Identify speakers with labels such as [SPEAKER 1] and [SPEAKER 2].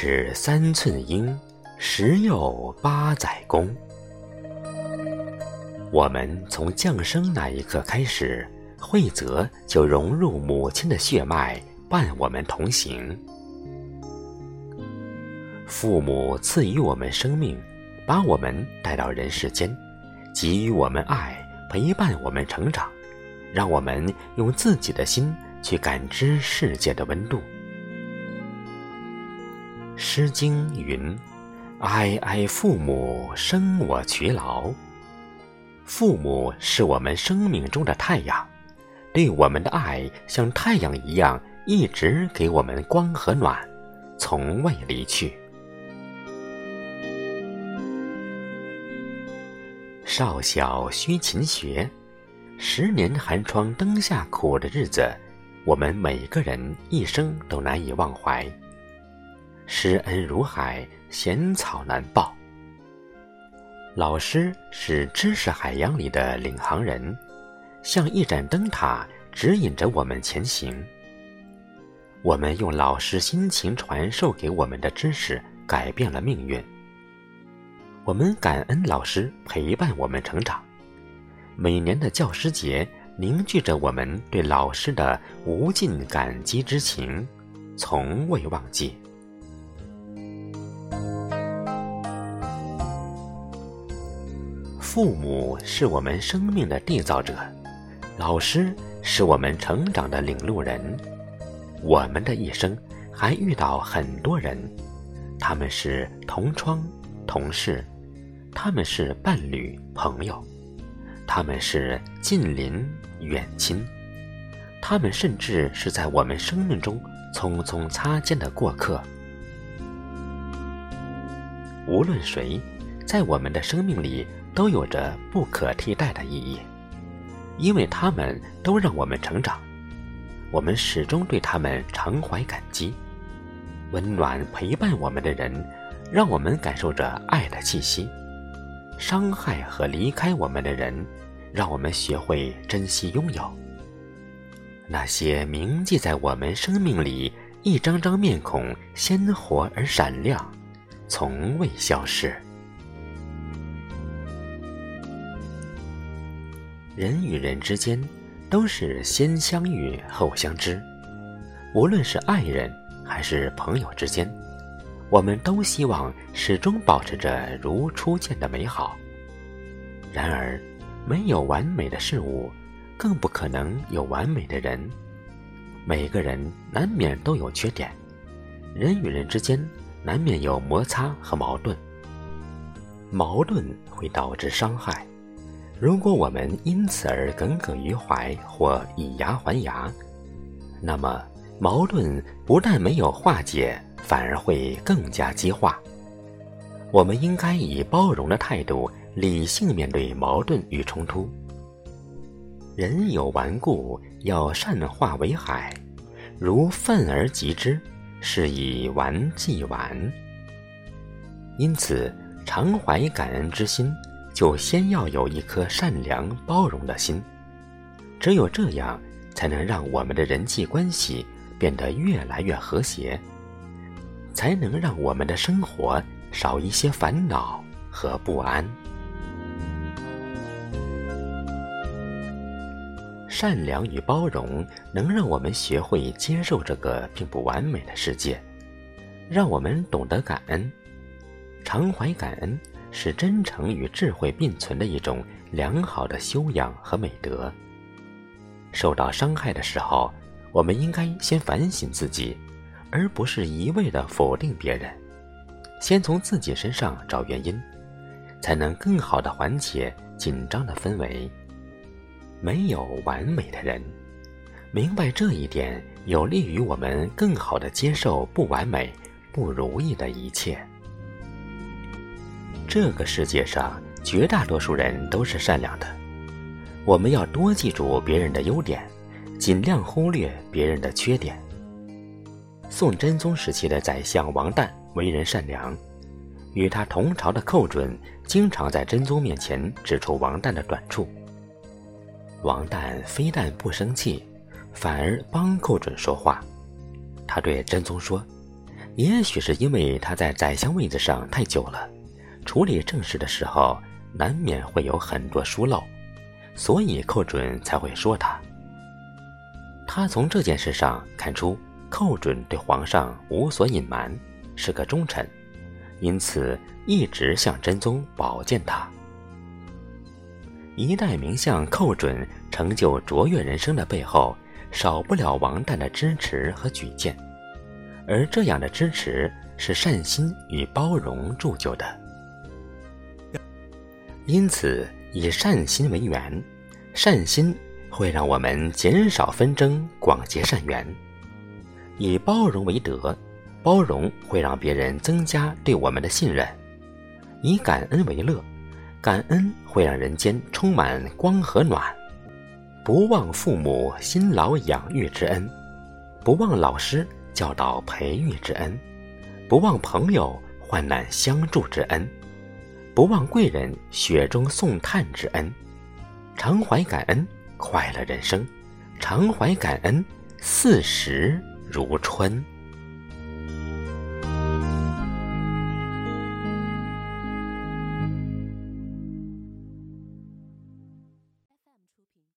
[SPEAKER 1] 尺三寸阴，十有八载功。我们从降生那一刻开始，惠泽就融入母亲的血脉，伴我们同行。父母赐予我们生命，把我们带到人世间，给予我们爱，陪伴我们成长，让我们用自己的心去感知世界的温度。《诗经》云：“哀哀父母，生我劬劳。”父母是我们生命中的太阳，对我们的爱像太阳一样，一直给我们光和暖，从未离去。少小须勤学，十年寒窗灯下苦的日子，我们每个人一生都难以忘怀。师恩如海，贤草难报。老师是知识海洋里的领航人，像一盏灯塔，指引着我们前行。我们用老师辛勤传授给我们的知识，改变了命运。我们感恩老师陪伴我们成长。每年的教师节，凝聚着我们对老师的无尽感激之情，从未忘记。父母是我们生命的缔造者，老师是我们成长的领路人。我们的一生还遇到很多人，他们是同窗、同事，他们是伴侣、朋友，他们是近邻、远亲，他们甚至是在我们生命中匆匆擦肩的过客。无论谁，在我们的生命里。都有着不可替代的意义，因为他们都让我们成长，我们始终对他们常怀感激。温暖陪伴我们的人，让我们感受着爱的气息；伤害和离开我们的人，让我们学会珍惜拥有。那些铭记在我们生命里一张张面孔，鲜活而闪亮，从未消失。人与人之间，都是先相遇后相知。无论是爱人还是朋友之间，我们都希望始终保持着如初见的美好。然而，没有完美的事物，更不可能有完美的人。每个人难免都有缺点，人与人之间难免有摩擦和矛盾。矛盾会导致伤害。如果我们因此而耿耿于怀或以牙还牙，那么矛盾不但没有化解，反而会更加激化。我们应该以包容的态度，理性面对矛盾与冲突。人有顽固，要善化为海，如愤而击之，是以顽既顽。因此，常怀感恩之心。就先要有一颗善良包容的心，只有这样，才能让我们的人际关系变得越来越和谐，才能让我们的生活少一些烦恼和不安。善良与包容能让我们学会接受这个并不完美的世界，让我们懂得感恩，常怀感恩。是真诚与智慧并存的一种良好的修养和美德。受到伤害的时候，我们应该先反省自己，而不是一味的否定别人。先从自己身上找原因，才能更好的缓解紧张的氛围。没有完美的人，明白这一点，有利于我们更好的接受不完美、不如意的一切。这个世界上绝大多数人都是善良的，我们要多记住别人的优点，尽量忽略别人的缺点。宋真宗时期的宰相王旦为人善良，与他同朝的寇准经常在真宗面前指出王旦的短处。王旦非但不生气，反而帮寇准说话。他对真宗说：“也许是因为他在宰相位子上太久了，处理政事的时候难免会有很多疏漏，所以寇准才会说他。他从这件事上看出寇准对皇上无所隐瞒，是个忠臣，因此一直向真宗保荐他。一代名相寇准成就卓越人生的背后，少不了王旦的支持和举荐，而这样的支持是善心与包容铸就的。因此，以善心为源，善心。会让我们减少纷争，广结善缘；以包容为德，包容会让别人增加对我们的信任；以感恩为乐，感恩会让人间充满光和暖。不忘父母辛劳养育之恩，不忘老师教导培育之恩，不忘朋友患难相助之恩，不忘贵人雪中送炭之恩，常怀感恩。快乐人生，常怀感恩，四时如春。